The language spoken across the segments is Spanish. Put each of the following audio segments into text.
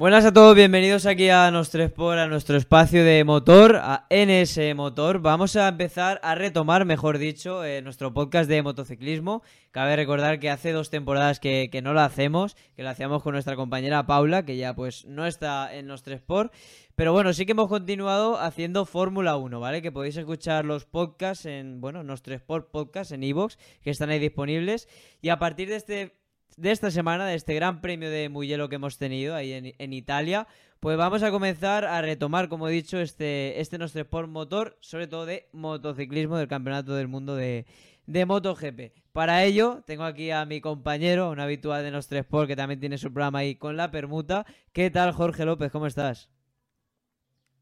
Buenas a todos, bienvenidos aquí a nuestro Sport, a nuestro espacio de motor, a NS Motor. Vamos a empezar a retomar, mejor dicho, eh, nuestro podcast de motociclismo. Cabe recordar que hace dos temporadas que, que, no lo hacemos, que lo hacíamos con nuestra compañera Paula, que ya pues no está en nuestro Sport. Pero bueno, sí que hemos continuado haciendo Fórmula 1, ¿vale? Que podéis escuchar los podcasts en, bueno, nuestro Sport Podcast en iVoox, que están ahí disponibles. Y a partir de este de esta semana, de este gran premio de Mugello que hemos tenido ahí en, Italia, pues vamos a comenzar a retomar, como he dicho, este, este nuestro Sport Motor, sobre todo de motociclismo del Campeonato del Mundo de, MotoGP. Para ello, tengo aquí a mi compañero, un habitual de nuestro Sport, que también tiene su programa ahí con la permuta. ¿Qué tal, Jorge López? ¿Cómo estás?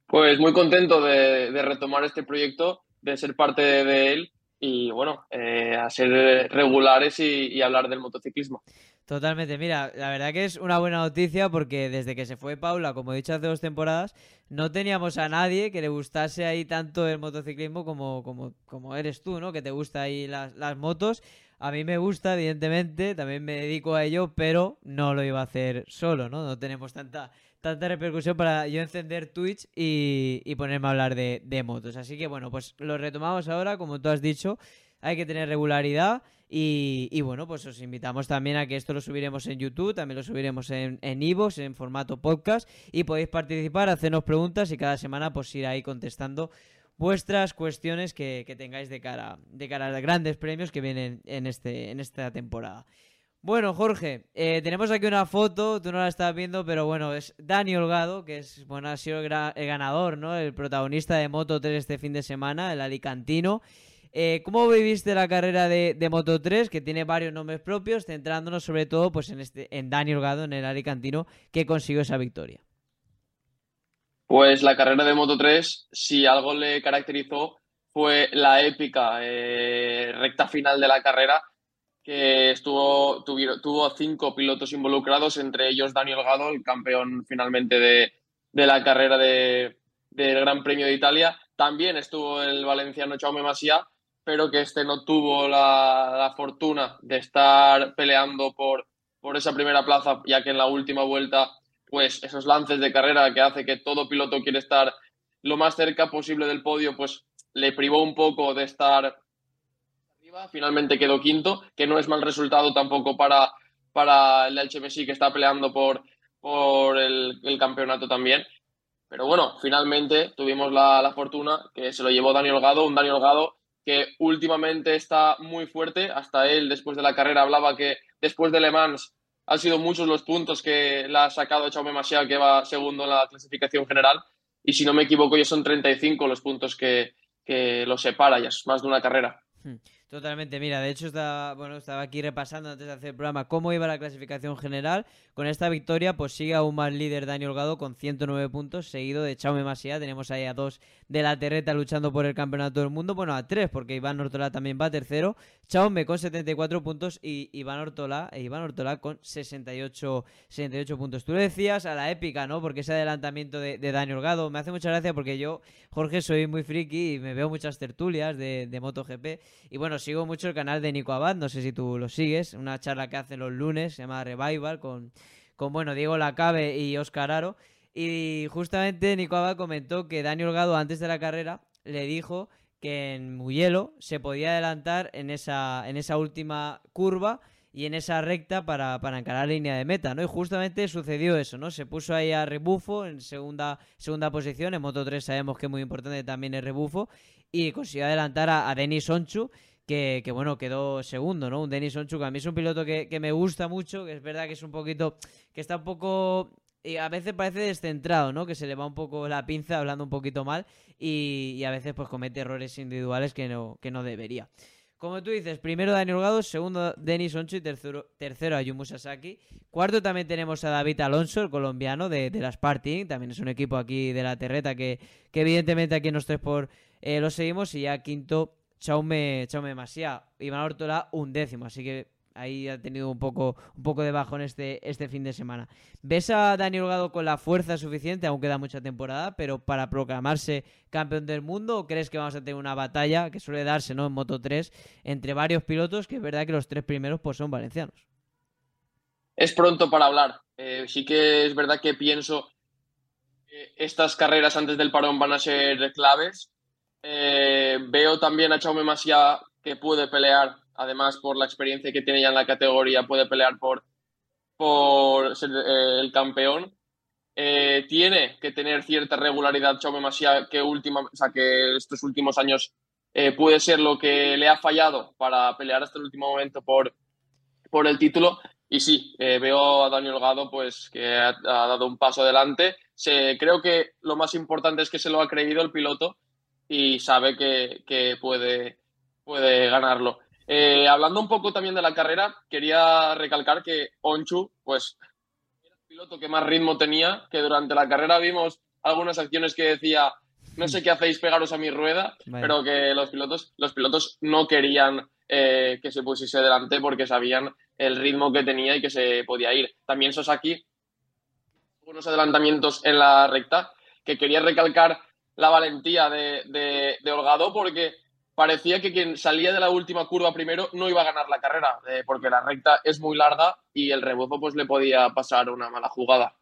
Pues muy contento de, retomar este proyecto, de ser parte de él y bueno, eh, a ser regulares y, hablar del motociclismo. Totalmente, mira, la verdad que es una buena noticia porque desde que se fue Paula, como he dicho hace dos temporadas, no teníamos a nadie que le gustase ahí tanto el motociclismo como, como, como eres tú, ¿no? Que te gusta ahí las, las motos. A mí me gusta, evidentemente, también me dedico a ello, pero no lo iba a hacer solo, ¿no? No tenemos tanta tanta repercusión para yo encender Twitch y, ponerme a hablar de, motos. Así que bueno, pues lo retomamos ahora, como tú has dicho, hay que tener regularidad y, bueno, pues os invitamos también a que esto lo subiremos en YouTube, también lo subiremos en en, en formato podcast y podéis participar, hacernos preguntas y cada semana pues ir ahí contestando vuestras cuestiones que, que tengáis de cara, de cara a los grandes premios que vienen en, este, en esta temporada. Bueno, Jorge, eh, tenemos aquí una foto, tú no la estás viendo, pero bueno, es Dani Holgado, que es, bueno, ha sido el, ganador, ¿no? El protagonista de Moto 3 este fin de semana, el alicantino. Eh, ¿Cómo viviste la carrera de, Moto 3, que tiene varios nombres propios, centrándonos sobre todo pues, en, este, en Dani Holgado, en el alicantino, que consiguió esa victoria? Pues la carrera de Moto 3, si algo le caracterizó, fue la épica eh, recta final de la carrera, que estuvo, tuvo cinco pilotos involucrados, entre ellos Daniel Gado, el campeón finalmente de, la carrera de, del Gran Premio de Italia. También estuvo el valenciano Chaume Masia, pero que este no tuvo la, fortuna de estar peleando por, por esa primera plaza, ya que en la última vuelta, pues esos lances de carrera que hace que todo piloto quiere estar lo más cerca posible del podio, pues le privó un poco de estar finalmente quedó quinto, que no es mal resultado tampoco para, para el Messi que está peleando por, por el, campeonato también. Pero bueno, finalmente tuvimos la, fortuna que se lo llevó Daniel Holgado, un Daniel Holgado que últimamente está muy fuerte. Hasta él, después de la carrera, hablaba que después de Le Mans han sido muchos los puntos que le ha sacado Chaume Masia, que va segundo en la clasificación general. Y si no me equivoco, ya son 35 los puntos que, que lo separa, ya es más de una carrera. Hmm. Totalmente, mira, de hecho estaba, bueno, estaba aquí repasando antes de hacer el programa cómo iba la clasificación general. Con esta victoria, pues sigue aún más líder Daniel Holgado con 109 puntos, seguido de Chaume Masia. Tenemos ahí a dos de la Terreta luchando por el campeonato del mundo. Bueno, a tres, porque Iván Ortola también va tercero. Chaume con 74 puntos y Iván Ortola, e Iván Ortola con 68, 68 puntos. Tú lo decías a la épica, ¿no? Porque ese adelantamiento de, de Dani me hace mucha gracia porque yo, Jorge, soy muy friki y me veo muchas tertulias de, de MotoGP. Y bueno, sigo mucho el canal de Nico Abad, no sé si tú lo sigues, una charla que hace los lunes, se llama Revival, con, con bueno, Diego Lacabe y Oscar Aro. Y justamente Nico Abad comentó que Dani Holgado antes de la carrera le dijo que en Mugello se podía adelantar en esa, en esa última curva y en esa recta para, para, encarar la línea de meta, ¿no? Y justamente sucedió eso, ¿no? Se puso ahí a rebufo en segunda, segunda posición, en Moto 3 sabemos que es muy importante también el rebufo, y consiguió adelantar a, a Denis Onchu, que, bueno, quedó segundo, ¿no? Un Denis Onchu, que a mí es un piloto que, me gusta mucho, que es verdad que es un poquito, que está un poco, y a veces parece descentrado, ¿no? Que se le va un poco la pinza hablando un poquito mal y, a veces pues comete errores individuales que no, que no debería. Como tú dices, primero Dani Holgado, segundo Denis Oncho y tercero, tercero Ayumu Sasaki. Cuarto también tenemos a David Alonso, el colombiano de, de la Sparting. También es un equipo aquí de la Terreta que, que evidentemente aquí en los tres por eh, lo seguimos. Y ya quinto, Chaume, Chaume Masía. Iván Ortola, un décimo. Así que ahí ha tenido un poco, un poco de bajón este, este fin de semana. ¿Ves a Dani Holgado con la fuerza suficiente, aunque queda mucha temporada, pero para proclamarse campeón del mundo? ¿O crees que vamos a tener una batalla que suele darse ¿no? en Moto 3 entre varios pilotos, que es verdad que los tres primeros pues, son valencianos? Es pronto para hablar. Eh, sí que es verdad que pienso que estas carreras antes del parón van a ser claves. Eh, veo también a Chaume Masia que puede pelear además por la experiencia que tiene ya en la categoría, puede pelear por, por ser eh, el campeón. Eh, tiene que tener cierta regularidad Chaume Masia, que, última, o sea, que estos últimos años puede ser lo que le ha fallado para pelear hasta el último momento por, por el título. Y sí, veo a Daniel Gado pues, que ha, ha dado un paso adelante. Se, creo que lo más importante es que se lo ha creído el piloto y sabe que, que puede, puede ganarlo. Eh, hablando un poco también de la carrera, quería recalcar que Onchu, pues, era el piloto que más ritmo tenía, que durante la carrera vimos algunas acciones que decía, no sé qué hacéis pegaros a mi rueda, pero que los pilotos, los pilotos no querían eh, que se pusiese delante porque sabían el ritmo que tenía y que se podía ir. También Sosaki, unos adelantamientos en la recta, que quería recalcar la valentía de, de, de Holgado porque parecía que quien salía de la última curva primero no iba a ganar la carrera, eh, porque la recta es muy larga y el rebozo pues le podía pasar una mala jugada.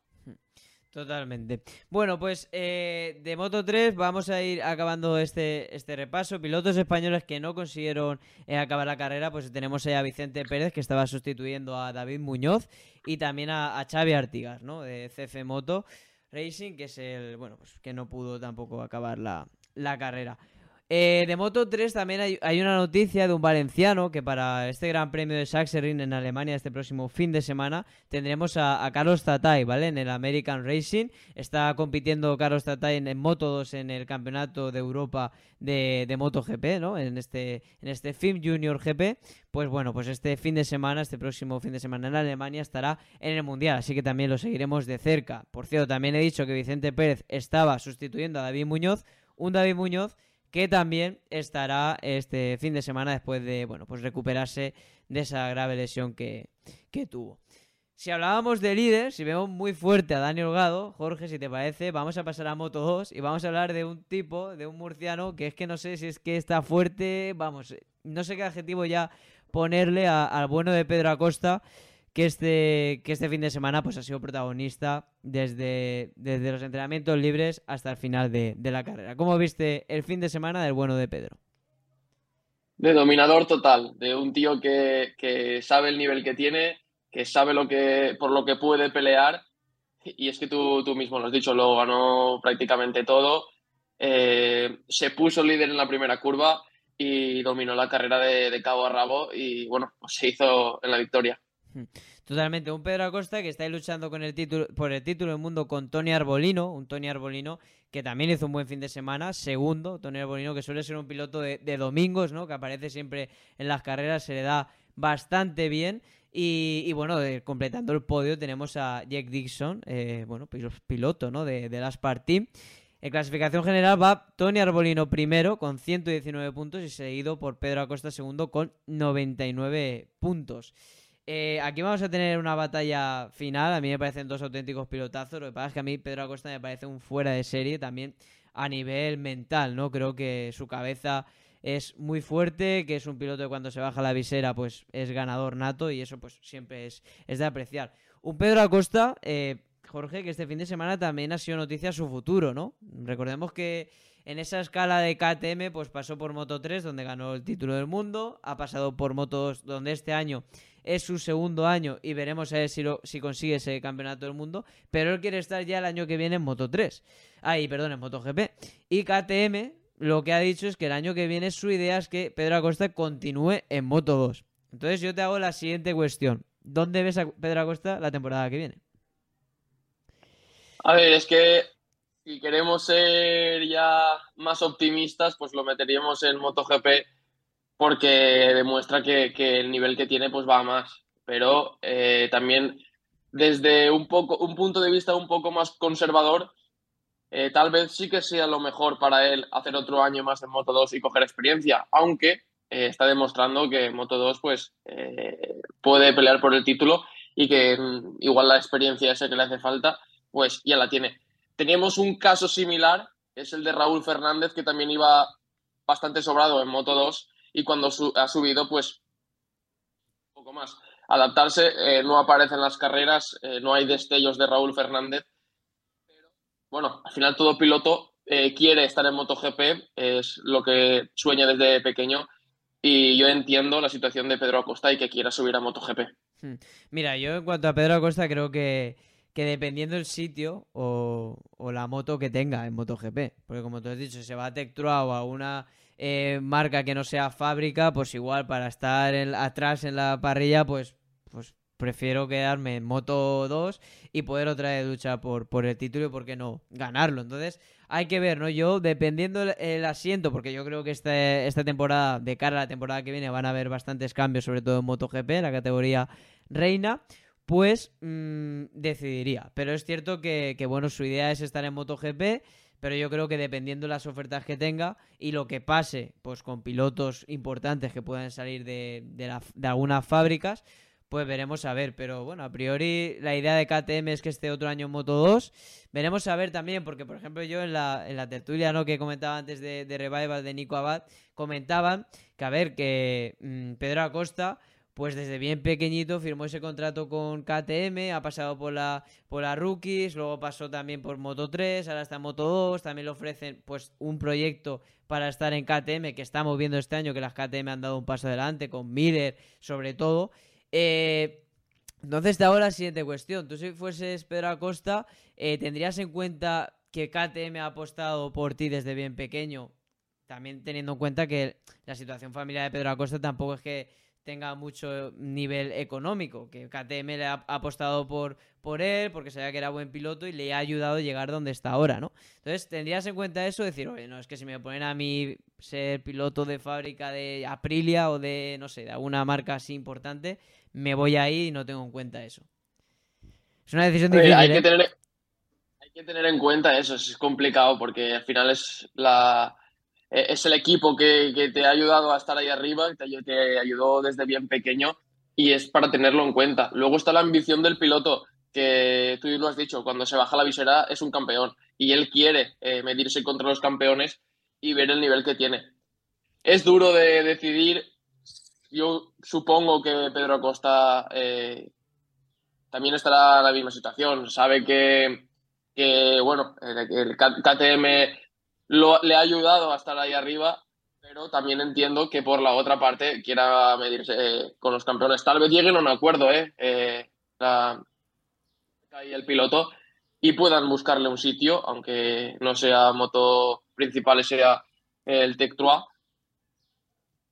Totalmente. Bueno, pues eh, de Moto 3 vamos a ir acabando este, este repaso. Pilotos españoles que no consiguieron eh, acabar la carrera, pues tenemos ahí a Vicente Pérez que estaba sustituyendo a David Muñoz y también a, a Xavi Artigas, ¿no? De CF Moto Racing, que es el, bueno, pues que no pudo tampoco acabar la, la carrera. Eh, de Moto 3 también hay, una noticia de un valenciano que para este Gran Premio de Sachsenring en Alemania este próximo fin de semana tendremos a, Carlos Tatay, ¿vale? En el American Racing. Está compitiendo Carlos Tatay en, Moto 2 en el Campeonato de Europa de, de MotoGP, ¿no? En este, en este FIM Junior GP. Pues bueno, pues este fin de semana, este próximo fin de semana en Alemania estará en el Mundial, así que también lo seguiremos de cerca. Por cierto, también he dicho que Vicente Pérez estaba sustituyendo a David Muñoz, un David Muñoz que también estará este fin de semana después de bueno pues recuperarse de esa grave lesión que, tuvo. Si hablábamos de líder, si vemos muy fuerte a Dani Holgado, Jorge, si te parece, vamos a pasar a Moto 2 y vamos a hablar de un tipo, de un murciano, que es que no sé si es que está fuerte, vamos, no sé qué adjetivo ya ponerle al bueno de Pedro Acosta, que este, que este fin de semana pues, ha sido protagonista desde, desde los entrenamientos libres hasta el final de, la carrera. ¿Cómo viste el fin de semana del bueno de Pedro? De dominador total, de un tío que, sabe el nivel que tiene, que sabe lo que, por lo que puede pelear. Y es que tú, tú mismo lo has dicho, lo ganó prácticamente todo. Eh, se puso líder en la primera curva y dominó la carrera de, de cabo a rabo y bueno, pues se hizo en la victoria. Totalmente, un Pedro Acosta que está ahí luchando con el título, por el título del mundo con Tony Arbolino, un Tony Arbolino que también hizo un buen fin de semana, segundo, Tony Arbolino que suele ser un piloto de, domingos, ¿no? que aparece siempre en las carreras, se le da bastante bien. Y, bueno, completando el podio tenemos a Jack Dixon, eh, bueno, piloto ¿no? de, de las Team. En clasificación general va Tony Arbolino primero con 119 puntos y seguido por Pedro Acosta segundo con 99 puntos. Eh, aquí vamos a tener una batalla final. A mí me parecen dos auténticos pilotazos. Lo que pasa es que a mí Pedro Acosta me parece un fuera de serie también a nivel mental, ¿no? Creo que su cabeza es muy fuerte, que es un piloto que cuando se baja la visera pues es ganador nato y eso pues siempre es, es de apreciar. Un Pedro Acosta, eh, Jorge, que este fin de semana también ha sido noticia su futuro, ¿no? Recordemos que en esa escala de KTM pues pasó por Moto 3 donde ganó el título del mundo, ha pasado por Moto 2 donde este año es su segundo año y veremos a ver si, si consigue ese campeonato del mundo, pero él quiere estar ya el año que viene en Moto 3. Ahí, perdón, en MotoGP. Y KTM lo que ha dicho es que el año que viene su idea es que Pedro Acosta continúe en Moto 2. Entonces yo te hago la siguiente cuestión. ¿Dónde ves a Pedro Acosta la temporada que viene? A ver, es que si queremos ser ya más optimistas, pues lo meteríamos en MotoGP porque demuestra que, el nivel que tiene pues va a más. Pero eh, también desde un, poco, un punto de vista un poco más conservador, eh, tal vez sí que sea lo mejor para él hacer otro año más en Moto 2 y coger experiencia, aunque eh, está demostrando que Moto 2 pues, puede pelear por el título y que mm, igual la experiencia esa que le hace falta, pues ya la tiene. Teníamos un caso similar, es el de Raúl Fernández, que también iba bastante sobrado en Moto 2 y cuando ha subido, pues un poco más. Adaptarse, eh, no aparecen las carreras, eh, no hay destellos de Raúl Fernández. Pero, bueno, al final todo piloto eh, quiere estar en MotoGP, es lo que sueña desde pequeño. Y yo entiendo la situación de Pedro Acosta y que quiera subir a MotoGP. Hmm. Mira, yo en cuanto a Pedro Acosta creo que, que dependiendo del sitio o, la moto que tenga en MotoGP, porque como tú has dicho, se va a Tech o a una eh, marca que no sea fábrica, pues igual para estar atrás en la parrilla, pues, pues prefiero quedarme en Moto 2 y poder otra vez luchar por, por el título y por qué no ganarlo. Entonces hay que ver, ¿no? Yo, dependiendo el, asiento, porque yo creo que este, esta temporada, de cara a la temporada que viene, van a haber bastantes cambios, sobre todo en MotoGP, la categoría reina pues mm, decidiría. Pero es cierto que, que, bueno, su idea es estar en MotoGP pero yo creo que dependiendo de las ofertas que tenga y lo que pase pues con pilotos importantes que puedan salir de, de, algunas fábricas, pues veremos a ver. Pero bueno, a priori la idea de KTM es que esté otro año en Moto 2. Veremos a ver también, porque por ejemplo yo en la, en la tertulia ¿no? que comentaba antes de, de Revival de Nico Abad, comentaban que a ver, que mm, Pedro Acosta pues desde bien pequeñito firmó ese contrato con KTM, ha pasado por la, por la Rookies, luego pasó también por Moto 3, ahora está en Moto 2, también le ofrecen pues un proyecto para estar en KTM que estamos viendo este año que las KTM han dado un paso adelante, con Miller sobre todo. Eh, entonces, de ahora la siguiente cuestión. Tú si fueses Pedro Acosta, eh, ¿tendrías en cuenta que KTM ha apostado por ti desde bien pequeño? También teniendo en cuenta que la situación familiar de Pedro Acosta tampoco es que tenga mucho nivel económico, que KTM le ha apostado por, por él, porque sabía que era buen piloto y le ha ayudado a llegar donde está ahora, ¿no? Entonces, tendrías en cuenta eso, decir, oye, no, es que si me ponen a mí ser piloto de fábrica de Aprilia o de, no sé, de alguna marca así importante, me voy ahí y no tengo en cuenta eso. Es una decisión difícil. hay, que ¿eh? tener, hay que tener en cuenta eso, es complicado porque al final es la es el equipo que, te ha ayudado a estar ahí arriba, que te, ayudó desde bien pequeño y es para tenerlo en cuenta. Luego está la ambición del piloto, que tú lo has dicho, cuando se baja la visera es un campeón y él quiere eh, medirse contra los campeones y ver el nivel que tiene. Es duro de decidir. Yo supongo que Pedro Acosta eh, también estará en la misma situación. Sabe que, que bueno, el KTM le ha ayudado a estar ahí arriba, pero también entiendo que por la otra parte quiera medirse eh, con los campeones. Tal vez lleguen a un acuerdo, ¿eh? eh el piloto y puedan buscarle un sitio, aunque no sea moto principal, sea el Tech 3,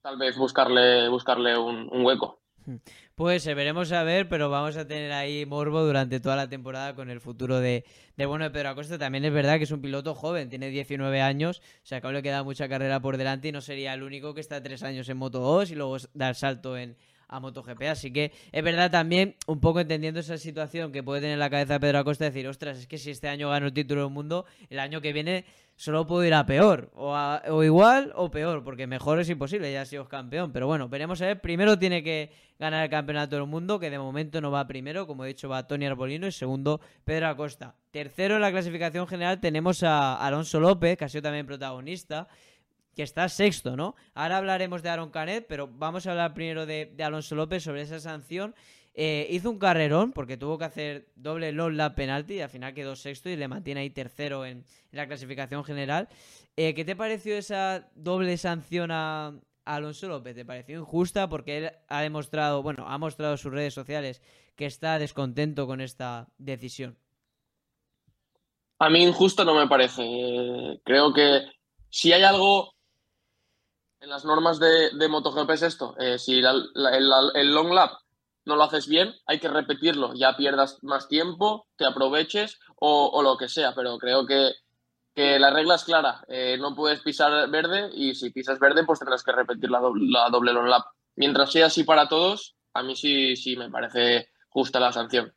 tal vez buscarle, buscarle un, hueco. Hmm. Pues se veremos a ver, pero vamos a tener ahí morbo durante toda la temporada con el futuro de, bueno de Pedro Acosta. También es verdad que es un piloto joven, tiene 19 años, o sea que le queda mucha carrera por delante y no sería el único que está tres años en Moto 2 y luego dar salto en, a MotoGP. Así que es verdad también, un poco entendiendo esa situación que puede tener la cabeza Pedro Acosta, decir, ostras, es que si este año gano el título del mundo, el año que viene solo puedo ir a peor, o, o igual o peor, porque mejor es imposible, ya ha sido campeón. Pero bueno, veremos a ver. Primero tiene que ganar el campeonato del mundo, que de momento no va primero, como he dicho, va Tony Arbolino, y segundo, Pedro Acosta. Tercero en la clasificación general tenemos a Alonso López, que ha sido también protagonista que está sexto, ¿no? Ahora hablaremos de Aaron Canet, pero vamos a hablar primero de, Alonso López sobre esa sanción. Eh, hizo un carrerón porque tuvo que hacer doble long lap penalti y al final quedó sexto y le mantiene ahí tercero en, la clasificación general. Eh, ¿Qué te pareció esa doble sanción a, Alonso López? ¿Te pareció injusta? Porque él ha demostrado, bueno, ha mostrado en sus redes sociales que está descontento con esta decisión. A mí injusta no me parece. Eh, creo que si hay algo en las normas de, de MotoGP es esto. Eh, si el, long lap no lo haces bien, hay que repetirlo. Ya pierdas más tiempo, te aproveches o, lo que sea. Pero creo que la regla es clara, eh, no puedes pisar verde y si pisas verde pues tendrás que repetir la doble, la doble long lap. Mientras sea así para todos, a mí sí, sí me parece justa la sanción.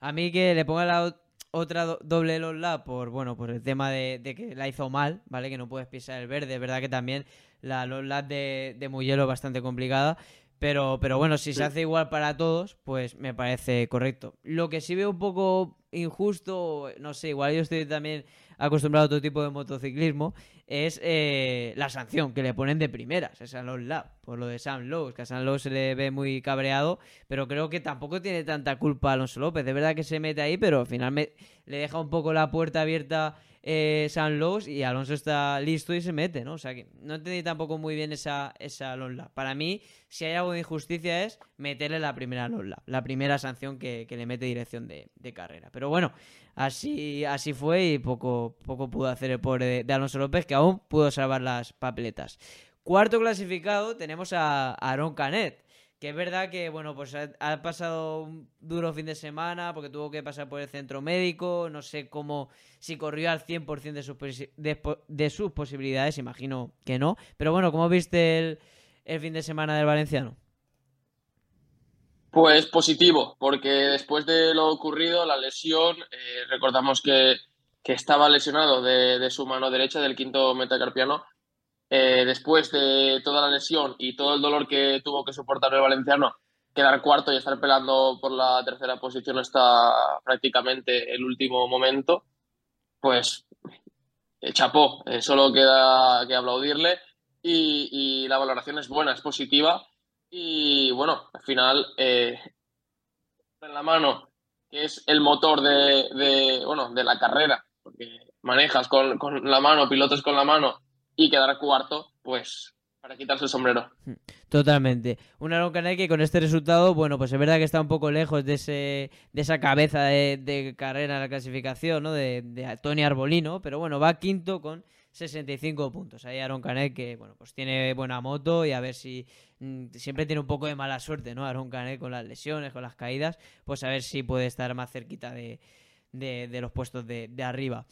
A mí que le ponga la otra doble long lap por, bueno, por el tema de, que la hizo mal, ¿vale? Que no puedes pisar el verde, es verdad que también la lap de, de Muyelo es bastante complicada. Pero, pero bueno, si se hace igual para todos, pues me parece correcto. Lo que sí veo un poco injusto, no sé, igual yo estoy también acostumbrado a otro tipo de motociclismo, es eh, la sanción que le ponen de primeras, esa los Lab, por lo de Sam Lowe, que a Sam Lowe se le ve muy cabreado, pero creo que tampoco tiene tanta culpa Alonso López, de verdad que se mete ahí, pero al final le deja un poco la puerta abierta eh, San Lowe's y Alonso está listo y se mete, ¿no? O sea que no entendí tampoco muy bien esa, esa. Para mí, si hay algo de injusticia es meterle la primera Lonla, la primera sanción que, le mete dirección de, carrera. Pero bueno, así, así fue y poco, poco pudo hacer el pobre de, Alonso López, que aún pudo salvar las papeletas. Cuarto clasificado tenemos a Aaron Canet que es verdad que, bueno, pues ha, pasado un duro fin de semana porque tuvo que pasar por el centro médico. No sé cómo, si corrió al 100% de sus, de, sus posibilidades, imagino que no. Pero bueno, ¿cómo viste el, el fin de semana del Valenciano? Pues positivo, porque después de lo ocurrido, la lesión, eh, recordamos que, que, estaba lesionado de, de, su mano derecha, del quinto metacarpiano, eh, después de toda la lesión y todo el dolor que tuvo que soportar el valenciano, quedar cuarto y estar peleando por la tercera posición hasta prácticamente el último momento, pues eh, chapó, eh, solo queda que aplaudirle y, la valoración es buena, es positiva. Y bueno, al final en la mano, que es el motor de, bueno, de la carrera, porque manejas con, con la mano, pilotos con la mano y quedar cuarto, pues para quitarse el sombrero. Totalmente. Un Aaron que con este resultado, bueno, pues es verdad que está un poco lejos de ese de esa cabeza de, carrera en la clasificación, ¿no? De, de, Tony Arbolino, pero bueno, va quinto con 65 puntos. Ahí Aaron Canet que, bueno, pues tiene buena moto y a ver si mm, siempre tiene un poco de mala suerte, ¿no? Aaron Canet con las lesiones, con las caídas, pues a ver si puede estar más cerquita de, de los puestos de arriba.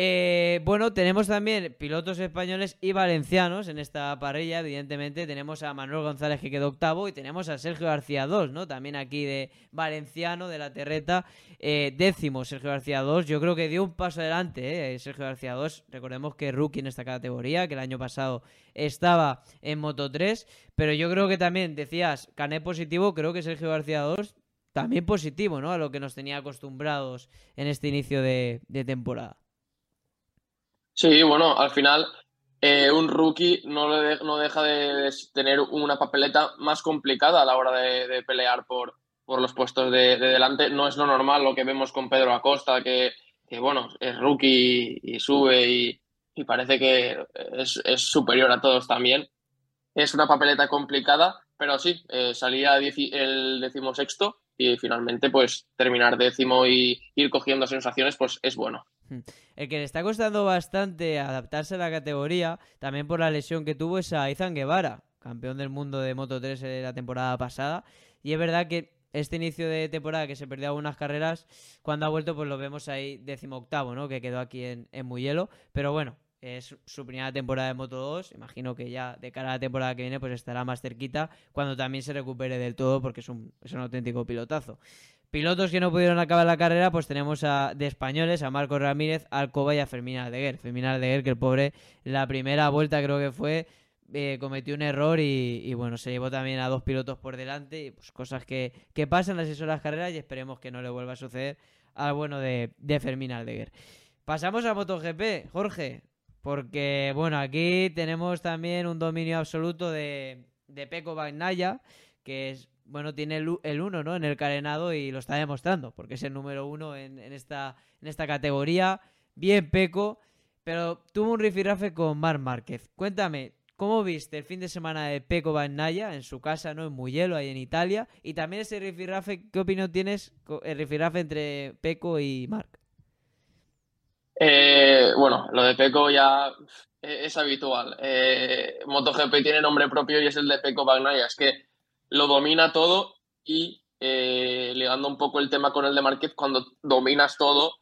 Eh, bueno, tenemos también pilotos españoles y valencianos en esta parrilla, evidentemente. Tenemos a Manuel González que quedó octavo y tenemos a Sergio García 2, ¿no? También aquí de valenciano, de la terreta. Eh, décimo, Sergio García 2. Yo creo que dio un paso adelante, ¿eh? Sergio García 2. Recordemos que rookie en esta categoría, que el año pasado estaba en Moto 3. Pero yo creo que también, decías, Cané positivo, creo que Sergio García 2 también positivo, ¿no? A lo que nos tenía acostumbrados en este inicio de temporada. Sí, bueno, al final eh, un rookie no, no deja de, tener una papeleta más complicada a la hora de, pelear por, por los puestos de, delante. No es lo normal lo que vemos con Pedro Acosta, que, bueno, es rookie y, sube y, parece que es, superior a todos también. Es una papeleta complicada, pero sí, eh, salía el decimosexto y finalmente pues terminar décimo y ir cogiendo sensaciones pues es bueno. Hmm. El que le está costando bastante adaptarse a la categoría, también por la lesión que tuvo, es a Izan Guevara, campeón del mundo de Moto 3 de la temporada pasada. Y es verdad que este inicio de temporada que se perdió algunas carreras, cuando ha vuelto, pues lo vemos ahí décimo octavo, ¿no? Que quedó aquí en, en Muyelo. Pero bueno, es su primera temporada de Moto 2. Imagino que ya de cara a la temporada que viene, pues estará más cerquita cuando también se recupere del todo, porque es un, es un auténtico pilotazo. Pilotos que no pudieron acabar la carrera, pues tenemos a, de españoles a Marco Ramírez, Alcoba y a Fermín Aldeguer. Fermín Aldeguer, que el pobre, la primera vuelta creo que fue, eh, cometió un error y, bueno, se llevó también a dos pilotos por delante. Y, pues cosas que, que pasan las las carreras y esperemos que no le vuelva a suceder al bueno de, de Fermín Aldeguer. Pasamos a MotoGP, Jorge, porque bueno, aquí tenemos también un dominio absoluto de, de Peco Bagnaya, que es bueno, tiene el, uno, ¿no? En el carenado y lo está demostrando, porque es el número uno en, esta, en esta categoría. Bien peco, pero tuvo un rifirrafe con Mar Márquez. Cuéntame, ¿cómo viste el fin de semana de Peco Naya en su casa, ¿no? En Mugello, ahí en Italia. Y también ese rifirrafe, ¿qué opinión tienes el rifirrafe entre Peco y Marc? Eh, bueno, lo de Peco ya es habitual. Eh, MotoGP tiene nombre propio y es el de Peco Bagnaya. Es que lo domina todo y eh, ligando un poco el tema con el de Márquez, cuando dominas todo,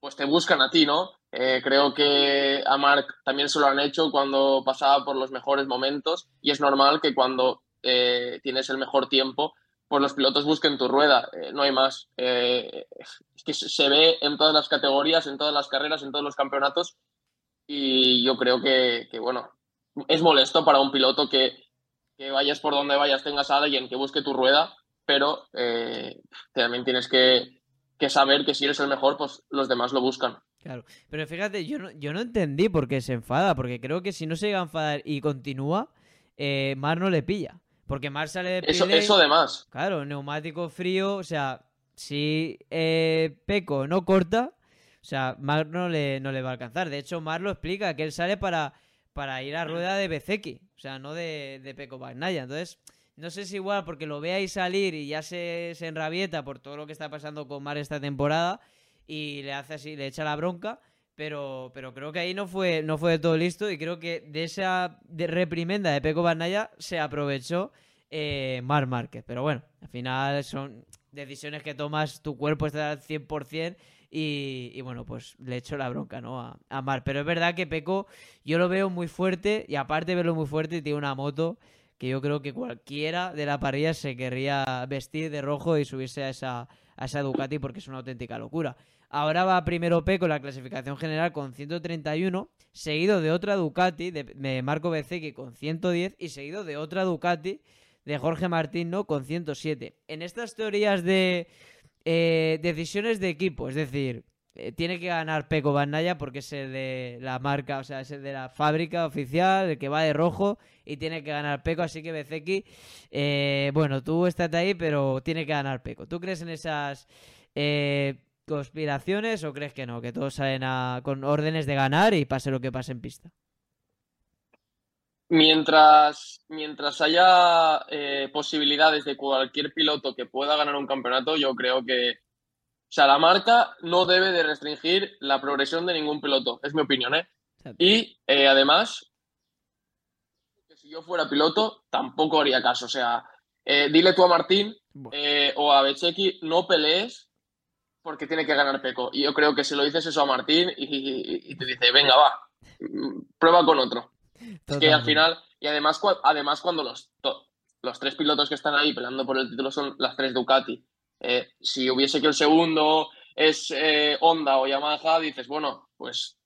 pues te buscan a ti, ¿no? Eh, creo que a Mark también se lo han hecho cuando pasaba por los mejores momentos y es normal que cuando eh, tienes el mejor tiempo, pues los pilotos busquen tu rueda, eh, no hay más. es que se ve en todas las categorías, en todas las carreras, en todos los campeonatos y yo creo que, bueno, es molesto para un piloto que, que, vayas por donde vayas, tengas a alguien que busque tu rueda, pero también tienes que, que saber que si eres el mejor, pues los demás lo buscan. Claro, pero fíjate, yo no, yo no entendí por qué se enfada, porque creo que si no se llega a enfadar y continúa, eh, Mar no le pilla. Porque Mar sale de Eso, eso además. Claro, neumático frío, o sea, si eh, Peco no corta, o sea, Mar no le, no le va a alcanzar. De hecho, Mar lo explica, que él sale para, para ir a rueda de Bezeki, o sea, no de, de Peco Bagnaya. Entonces, no sé si igual porque lo veáis salir y ya se, se enrabieta por todo lo que está pasando con Mar esta temporada y le hace así, le echa la bronca, pero, pero creo que ahí no fue, no fue de todo listo y creo que de esa reprimenda de Peco Barnaya se aprovechó eh, Mar Márquez. Pero bueno, al final son decisiones que tomas, tu cuerpo está al 100% y, bueno, pues le echo la bronca, ¿no? A, a, Mar. Pero es verdad que Peco yo lo veo muy fuerte y aparte de verlo muy fuerte tiene una moto que yo creo que cualquiera de la parrilla se querría vestir de rojo y subirse a esa, a esa Ducati porque es una auténtica locura. Ahora va primero Peco en la clasificación general con 131, seguido de otra Ducati de, Marco Bezzecchi con 110 y seguido de otra Ducati de Jorge Martín ¿no? con 107. En estas teorías de eh, decisiones de equipo, es decir, eh, tiene que ganar Peco Bandaya porque es el de la marca, o sea, es el de la fábrica oficial, el que va de rojo y tiene que ganar Peco, así que Bezzecchi, eh, bueno, tú estás ahí, pero tiene que ganar Peco. ¿Tú crees en esas conspiraciones o crees que no? Que todos salen con órdenes de ganar y pase lo que pase en pista. Mientras, mientras haya eh, posibilidades de cualquier piloto que pueda ganar un campeonato, yo creo que o sea, la marca no debe de restringir la progresión de ningún piloto, es mi opinión. ¿eh? Y eh, además, si yo fuera piloto, tampoco haría caso. O sea, eh, dile tú a Martín o a Bechequi, no pelees porque tiene que ganar Peco. Y yo creo que si lo dices eso a Martín y, te dice, venga, va, prueba con otro. Es que al final, y además, además cuando los, los tres pilotos que están ahí peleando por el título son las tres Ducati. Eh, si hubiese que el segundo es eh, Honda o Yamaha, dices, bueno, pues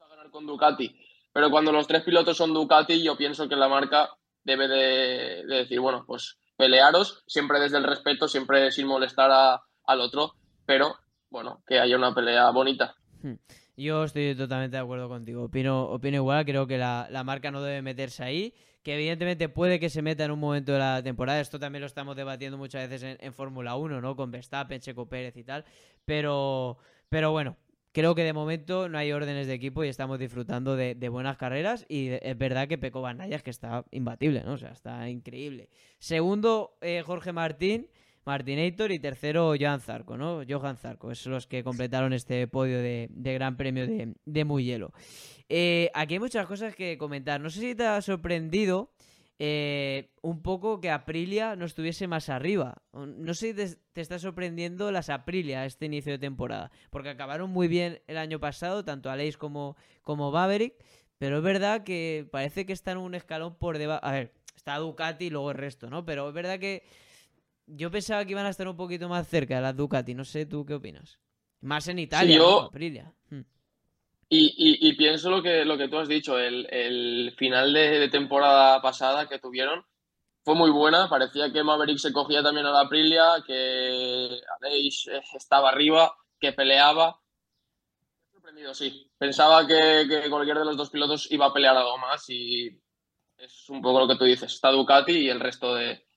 va a ganar con Ducati. Pero cuando los tres pilotos son Ducati, yo pienso que la marca debe de, decir, bueno, pues pelearos, siempre desde el respeto, siempre sin molestar al otro pero bueno, que haya una pelea bonita. Hmm. Yo estoy totalmente de acuerdo contigo. Opino, opino igual, creo que la, marca no debe meterse ahí. Que evidentemente puede que se meta en un momento de la temporada. Esto también lo estamos debatiendo muchas veces en, Fórmula 1, ¿no? Con Verstappen, Checo Pérez y tal. Pero, pero bueno, creo que de momento no hay órdenes de equipo y estamos disfrutando de, buenas carreras. Y es verdad que Peco Banayas que está imbatible, ¿no? O sea, está increíble. Segundo, eh, Jorge Martín. Martinator y tercero Johan Zarco, ¿no? Johan Zarco, son los que completaron este podio de, Gran Premio de, de. Eh, aquí hay muchas cosas que comentar. No sé si te ha sorprendido eh, un poco que Aprilia no estuviese más arriba. No sé si te, está sorprendiendo las Aprilia este inicio de temporada, porque acabaron muy bien el año pasado, tanto Aleix como, como Maverick, pero es verdad que parece que están un escalón por debajo. A ver, está Ducati y luego el resto, ¿no? Pero es verdad que yo pensaba que iban a estar un poquito más cerca de las Ducati. No sé, ¿tú qué opinas? Más en Italia, yo... Hmm. Y, pienso lo que, lo que tú has dicho, el, final de, temporada pasada que tuvieron fue muy buena, parecía que Maverick se cogía también a la Aprilia, que Aleix estaba arriba, que peleaba. Sorprendido, sí. Pensaba que, que, cualquiera de los dos pilotos iba a pelear algo más y es un poco lo que tú dices, está Ducati y el resto de,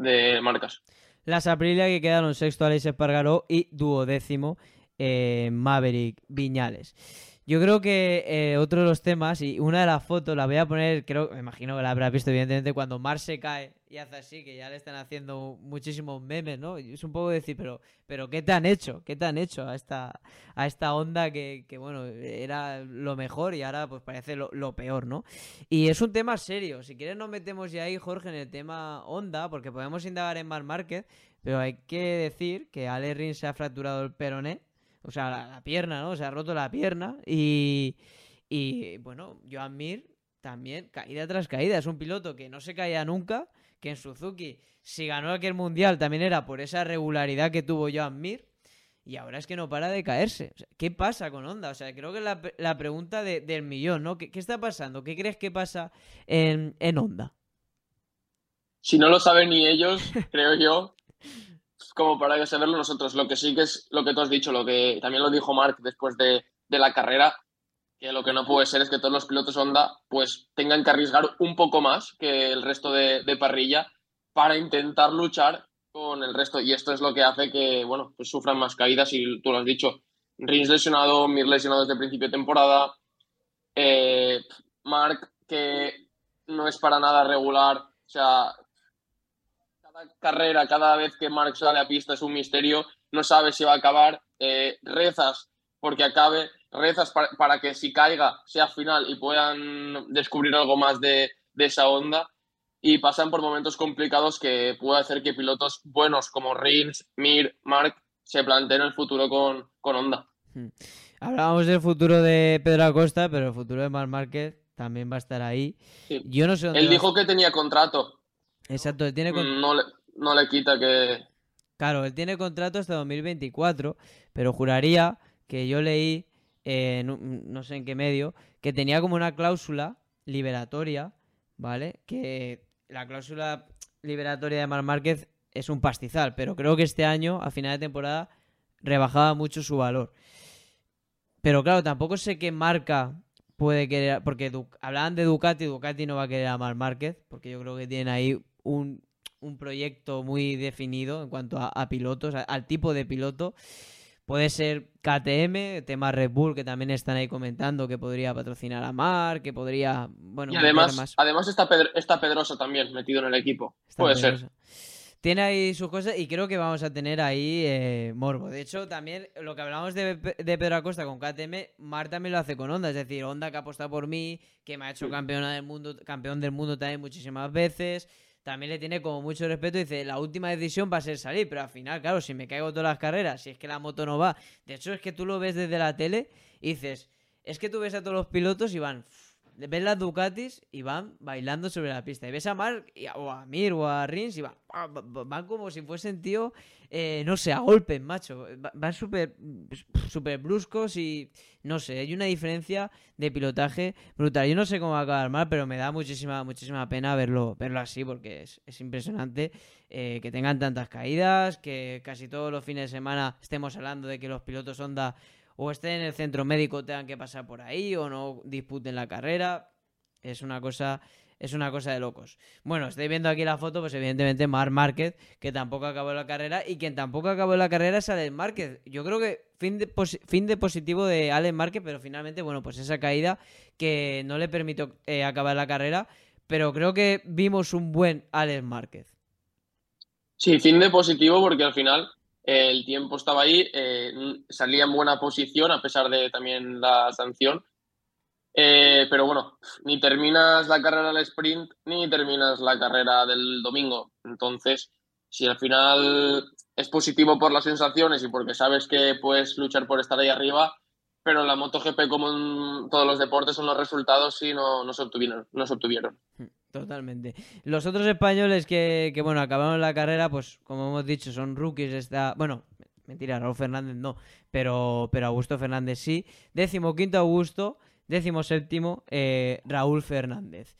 de marcas. Las Aprilia que quedaron sexto Alex Espargaró y duodécimo eh, Maverick Viñales. Yo creo que eh, otro de los temas, y una de las fotos la voy a poner, creo, me imagino que la habrás visto evidentemente cuando Mar se cae y hace así, que ya le están haciendo muchísimos memes, ¿no? es un poco decir, pero, pero ¿qué te han hecho? ¿Qué te han hecho a esta, a esta onda que, bueno, era lo mejor y ahora pues parece lo, peor, ¿no? Y es un tema serio. Si quieres nos metemos ya ahí, Jorge, en el tema onda, porque podemos indagar en Mar Márquez, pero hay que decir que Ale Rin se ha fracturado el peroné o sea, la, pierna, ¿no? Se ha roto la pierna y, y bueno, Joan Mir también, caída tras caída, es un piloto que no se caía nunca, que en Suzuki, si ganó aquel mundial, también era por esa regularidad que tuvo Joan Mir. Y ahora es que no para de caerse. ¿Qué pasa con Honda? O sea, creo que es la, la pregunta del millón, ¿no? ¿Qué, está pasando? ¿Qué crees que pasa en, en Honda? Si no lo saben ni ellos, creo yo, como para saberlo nosotros. Lo que sí que es lo que tú has dicho, lo que también lo dijo Mark después de, de la carrera, que lo que no puede ser es que todos los pilotos Honda pues tengan que arriesgar un poco más que el resto de, parrilla para intentar luchar con el resto. Y esto es lo que hace que, bueno, pues sufran más caídas. Y tú lo has dicho. Rins lesionado, Mir lesionado desde principio de temporada, eh, Mark que no es para nada regular, o sea, carrera, cada vez que Mark sale a pista es un misterio, no sabes si va a acabar, eh, rezas porque acabe, rezas para, que si caiga sea final y puedan descubrir algo más de, esa onda y pasan por momentos complicados que puede hacer que pilotos buenos como Rins, Mir, Mark se planteen el futuro con, con Honda. Hmm. Hablábamos del futuro de Pedro Acosta, pero el futuro de Mark Márquez también va a estar ahí. Yo no sé Él dijo que tenía contrato. Exacto, él tiene no, le, no le quita que... Claro, él tiene contrato hasta 2024, pero juraría que yo leí, no, sé en qué medio, que tenía como una cláusula liberatoria, ¿vale? Que la cláusula liberatoria de Mar Márquez es un pastizal, pero creo que este año, a final de temporada, rebajaba mucho su valor. Pero claro, tampoco sé qué marca puede querer, porque hablaban de Ducati, Ducati no va a querer a Mar Márquez, porque yo creo que tienen ahí un, proyecto muy definido en cuanto a, pilotos, al tipo de piloto. Puede ser KTM, tema Red Bull, que también están ahí comentando que podría patrocinar a Mar, que podría. Bueno, y además, además está, está Pedroso también metido en el equipo. Puede ser. Tiene ahí sus cosas y creo que vamos a tener ahí eh, morbo. De hecho, también lo que hablamos de, de, Pedro Acosta con KTM, Mar también lo hace con Honda. Es decir, Honda que ha apostado por mí, que me ha hecho campeona del mundo, campeón del mundo también muchísimas veces también le tiene como mucho respeto y dice, la última decisión va a ser salir, pero al final, claro, si me caigo todas las carreras, si es que la moto no va, de hecho es que tú lo ves desde la tele y dices, es que tú ves a todos los pilotos y van ves las Ducatis y van bailando sobre la pista. Y ves a Mark o a Mir o a Rins y van, van como si fuesen, tío, eh, no sé, a golpes, macho. Van súper super bruscos y no sé, hay una diferencia de pilotaje brutal. Yo no sé cómo va a acabar mal, pero me da muchísima, muchísima pena verlo, verlo así porque es, es impresionante eh, que tengan tantas caídas, que casi todos los fines de semana estemos hablando de que los pilotos Honda o estén en el centro médico tengan que pasar por ahí o no disputen la carrera. Es una cosa es una cosa de locos. Bueno, estoy viendo aquí la foto, pues evidentemente Marc Márquez, que tampoco acabó la carrera, y quien tampoco acabó la carrera es Alex Márquez. Yo creo que fin de, fin de positivo de Alex Márquez, pero finalmente, bueno, pues esa caída que no le permitió eh, acabar la carrera, pero creo que vimos un buen Alex Márquez. Sí, fin de positivo porque al final el tiempo estaba ahí, eh, salía en buena posición a pesar de también la sanción. Eh, pero bueno, ni terminas la carrera del sprint ni terminas la carrera del domingo. Entonces, si al final es positivo por las sensaciones y porque sabes que puedes luchar por estar ahí arriba, pero la MotoGP, como en todos los deportes, son los resultados y no, no se obtuvieron. No se obtuvieron. Totalmente. Los otros españoles que, que, bueno, acabaron la carrera, pues como hemos dicho, son rookies. Está, bueno, mentira, Raúl Fernández no, pero, pero Augusto Fernández sí. Décimo quinto Augusto, décimo séptimo eh, Raúl Fernández.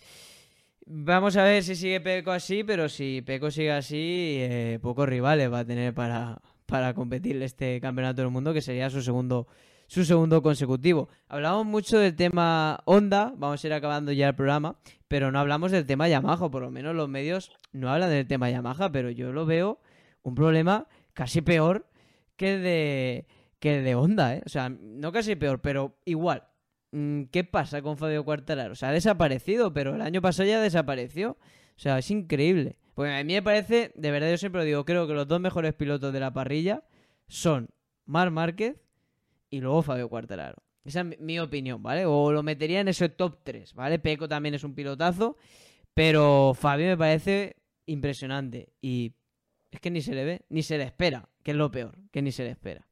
Vamos a ver si sigue Peco así, pero si Peco sigue así, eh, pocos rivales va a tener para, para competir este campeonato del mundo, que sería su segundo su segundo consecutivo. Hablamos mucho del tema Honda, vamos a ir acabando ya el programa, pero no hablamos del tema Yamaha, por lo menos los medios no hablan del tema Yamaha, pero yo lo veo un problema casi peor que de, que de Honda, ¿eh? O sea, no casi peor, pero igual. Mm, ¿Qué pasa con Fabio Quartararo? O sea, ha desaparecido, pero el año pasado ya desapareció. O sea, es increíble. Pues a mí me parece, de verdad yo siempre lo digo, creo que los dos mejores pilotos de la parrilla son Mar Márquez y luego Fabio Quartararo. Esa es mi opinión, ¿vale? O lo metería en ese top 3, ¿vale? Peco también es un pilotazo, pero Fabio me parece impresionante y es que ni se le ve, ni se le espera, que es lo peor, que ni se le espera.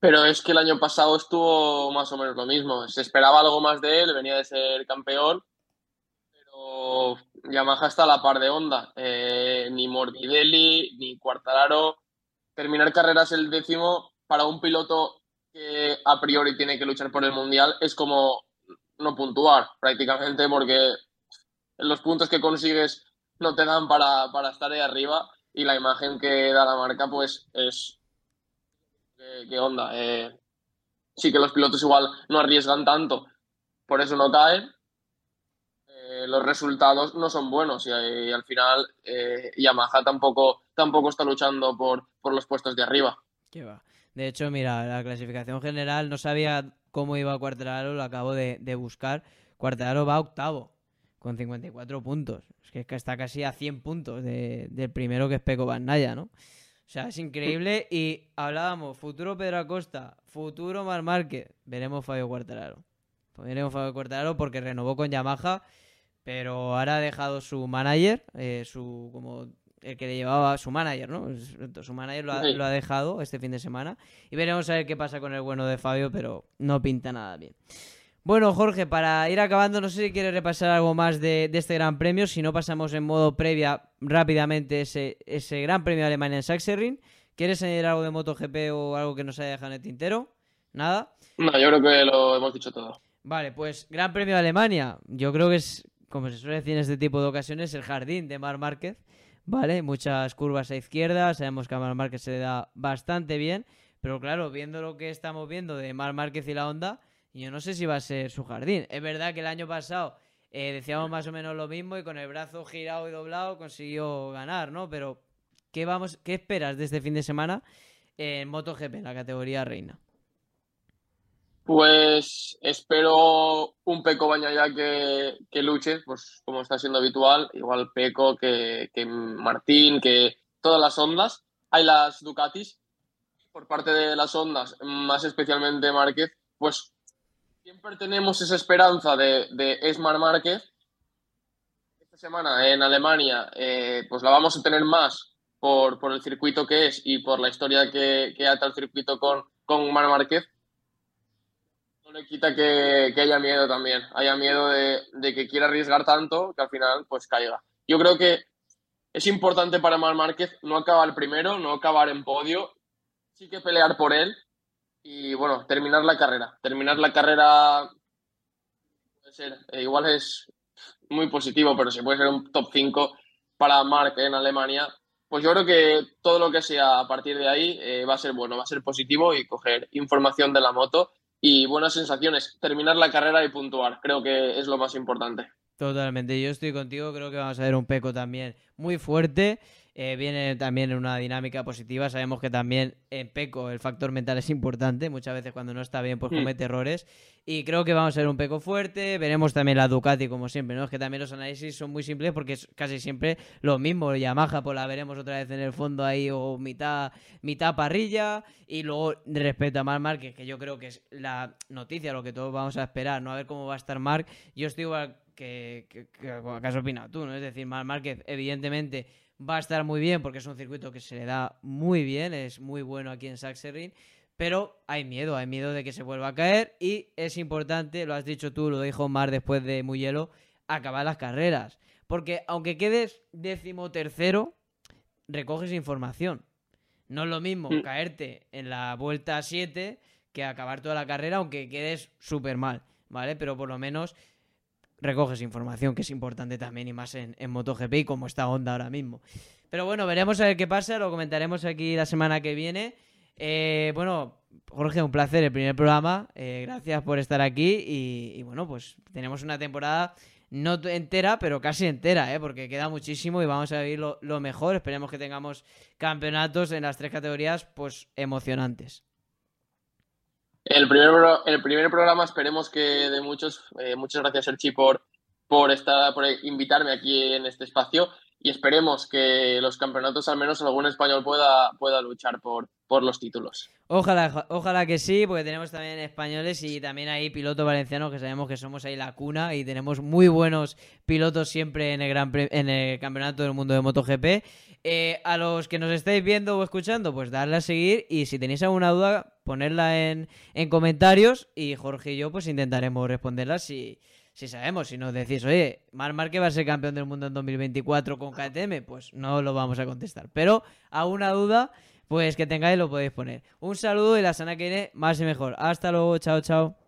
Pero es que el año pasado estuvo más o menos lo mismo. Se esperaba algo más de él, venía de ser campeón, pero Yamaha está a la par de Honda. Eh, ni Morbidelli, ni Quartararo. Terminar carreras el décimo para un piloto que a priori tiene que luchar por el Mundial es como no puntuar prácticamente porque los puntos que consigues no te dan para, para estar ahí arriba y la imagen que da la marca pues es qué, onda eh, sí que los pilotos igual no arriesgan tanto por eso no caen eh, los resultados no son buenos y, al final eh, Yamaha tampoco tampoco está luchando por, por los puestos de arriba ¿Qué va? De hecho, mira, la clasificación general no sabía cómo iba Cuartararo, lo acabo de, buscar. Cuartararo va octavo, con 54 puntos. Es que está casi a 100 puntos del primero que es Peco Naya, ¿no? O sea, es increíble. Y hablábamos, futuro Pedro Acosta, futuro Mar Márquez. Veremos Fabio Cuartararo. Veremos Fabio Cuartararo porque renovó con Yamaha, pero ahora ha dejado su manager, eh, su como el que le llevaba su manager, ¿no? Su manager lo ha, dejado este fin de semana. Y veremos a ver qué pasa con el bueno de Fabio, pero no pinta nada bien. Bueno, Jorge, para ir acabando, no sé si quieres repasar algo más de, este Gran Premio. Si no, pasamos en modo previa rápidamente ese, ese Gran Premio de Alemania en Sachsenring. ¿Quieres añadir algo de MotoGP o algo que nos haya dejado en el tintero? ¿Nada? No, yo creo que lo hemos dicho todo. Vale, pues Gran Premio de Alemania. Yo creo que es, como se suele decir en este tipo de ocasiones, el jardín de Mar Márquez. ¿Vale? Muchas curvas a izquierda, sabemos que a Mar Márquez se le da bastante bien, pero claro, viendo lo que estamos viendo de Mar Márquez y la Honda, yo no sé si va a ser su jardín. Es verdad que el año pasado eh, decíamos más o menos lo mismo y con el brazo girado y doblado consiguió ganar, ¿no? Pero, ¿qué, vamos, qué esperas de este fin de semana en MotoGP, en la categoría reina? Pues espero un Peco Bañaya que, que luche, pues como está siendo habitual, igual Peco que, que Martín, que todas las ondas. Hay las Ducatis, por parte de las ondas, más especialmente Márquez, pues siempre tenemos esa esperanza de, de Esmar Márquez. Esta semana en Alemania, eh, pues la vamos a tener más por, por, el circuito que es y por la historia que, que ata el circuito con, con Mar Márquez le quita que, haya miedo también, haya miedo de, que quiera arriesgar tanto que al final pues caiga. Yo creo que es importante para Mar Márquez no acabar primero, no acabar en podio, sí que pelear por él y bueno, terminar la carrera. Terminar la carrera puede ser, eh, igual es muy positivo, pero si puede ser un top 5 para Mark en Alemania, pues yo creo que todo lo que sea a partir de ahí eh, va a ser bueno, va a ser positivo y coger información de la moto y buenas sensaciones. Terminar la carrera y puntuar, creo que es lo más importante. Totalmente, yo estoy contigo, creo que vamos a ver un Peco también muy fuerte. Eh, viene también en una dinámica positiva. Sabemos que también en Peco el factor mental es importante. Muchas veces cuando no está bien, pues hmm. comete errores. Y creo que vamos a ver un Peco fuerte. Veremos también la Ducati, como siempre, ¿no? Es que también los análisis son muy simples porque es casi siempre lo mismo. Yamaha, pues la veremos otra vez en el fondo ahí, o mitad, mitad parrilla. Y luego, respecto a Marc Márquez, que yo creo que es la noticia, lo que todos vamos a esperar, ¿no? A ver cómo va a estar Marc. Yo estoy igual que, que, que, ¿acaso opinas tú, no? Es decir, Marc Márquez, evidentemente va a estar muy bien porque es un circuito que se le da muy bien, es muy bueno aquí en Sachsenring, pero hay miedo, hay miedo de que se vuelva a caer y es importante, lo has dicho tú, lo dijo Mar después de muy hielo, acabar las carreras, porque aunque quedes décimo tercero, recoges información. No es lo mismo mm. caerte en la vuelta 7 que acabar toda la carrera, aunque quedes súper mal, ¿vale? Pero por lo menos recoges información, que es importante también y más en, en MotoGP y como está Honda ahora mismo. Pero bueno, veremos a ver qué pasa, lo comentaremos aquí la semana que viene. Eh, bueno, Jorge, un placer el primer programa. Eh, gracias por estar aquí y, bueno, pues tenemos una temporada no entera, pero casi entera, ¿eh? porque queda muchísimo y vamos a vivir lo, lo, mejor. Esperemos que tengamos campeonatos en las tres categorías, pues emocionantes. El primer, el primer programa esperemos que de muchos, eh, muchas gracias Sergi por, por, estar, por invitarme aquí en este espacio y esperemos que los campeonatos, al menos algún español pueda, pueda luchar por, por los títulos. Ojalá, ojalá que sí, porque tenemos también españoles y también hay pilotos valencianos que sabemos que somos ahí la cuna y tenemos muy buenos pilotos siempre en el, gran en el Campeonato del Mundo de MotoGP. Eh, a los que nos estáis viendo o escuchando, pues darle a seguir y si tenéis alguna duda, ponerla en, en comentarios y Jorge y yo pues intentaremos responderla si, si sabemos, si nos decís, oye, Mar Marque va a ser campeón del mundo en 2024 con KTM, pues no lo vamos a contestar. Pero a una duda, pues que tengáis lo podéis poner. Un saludo y la semana que viene más y mejor. Hasta luego, chao, chao.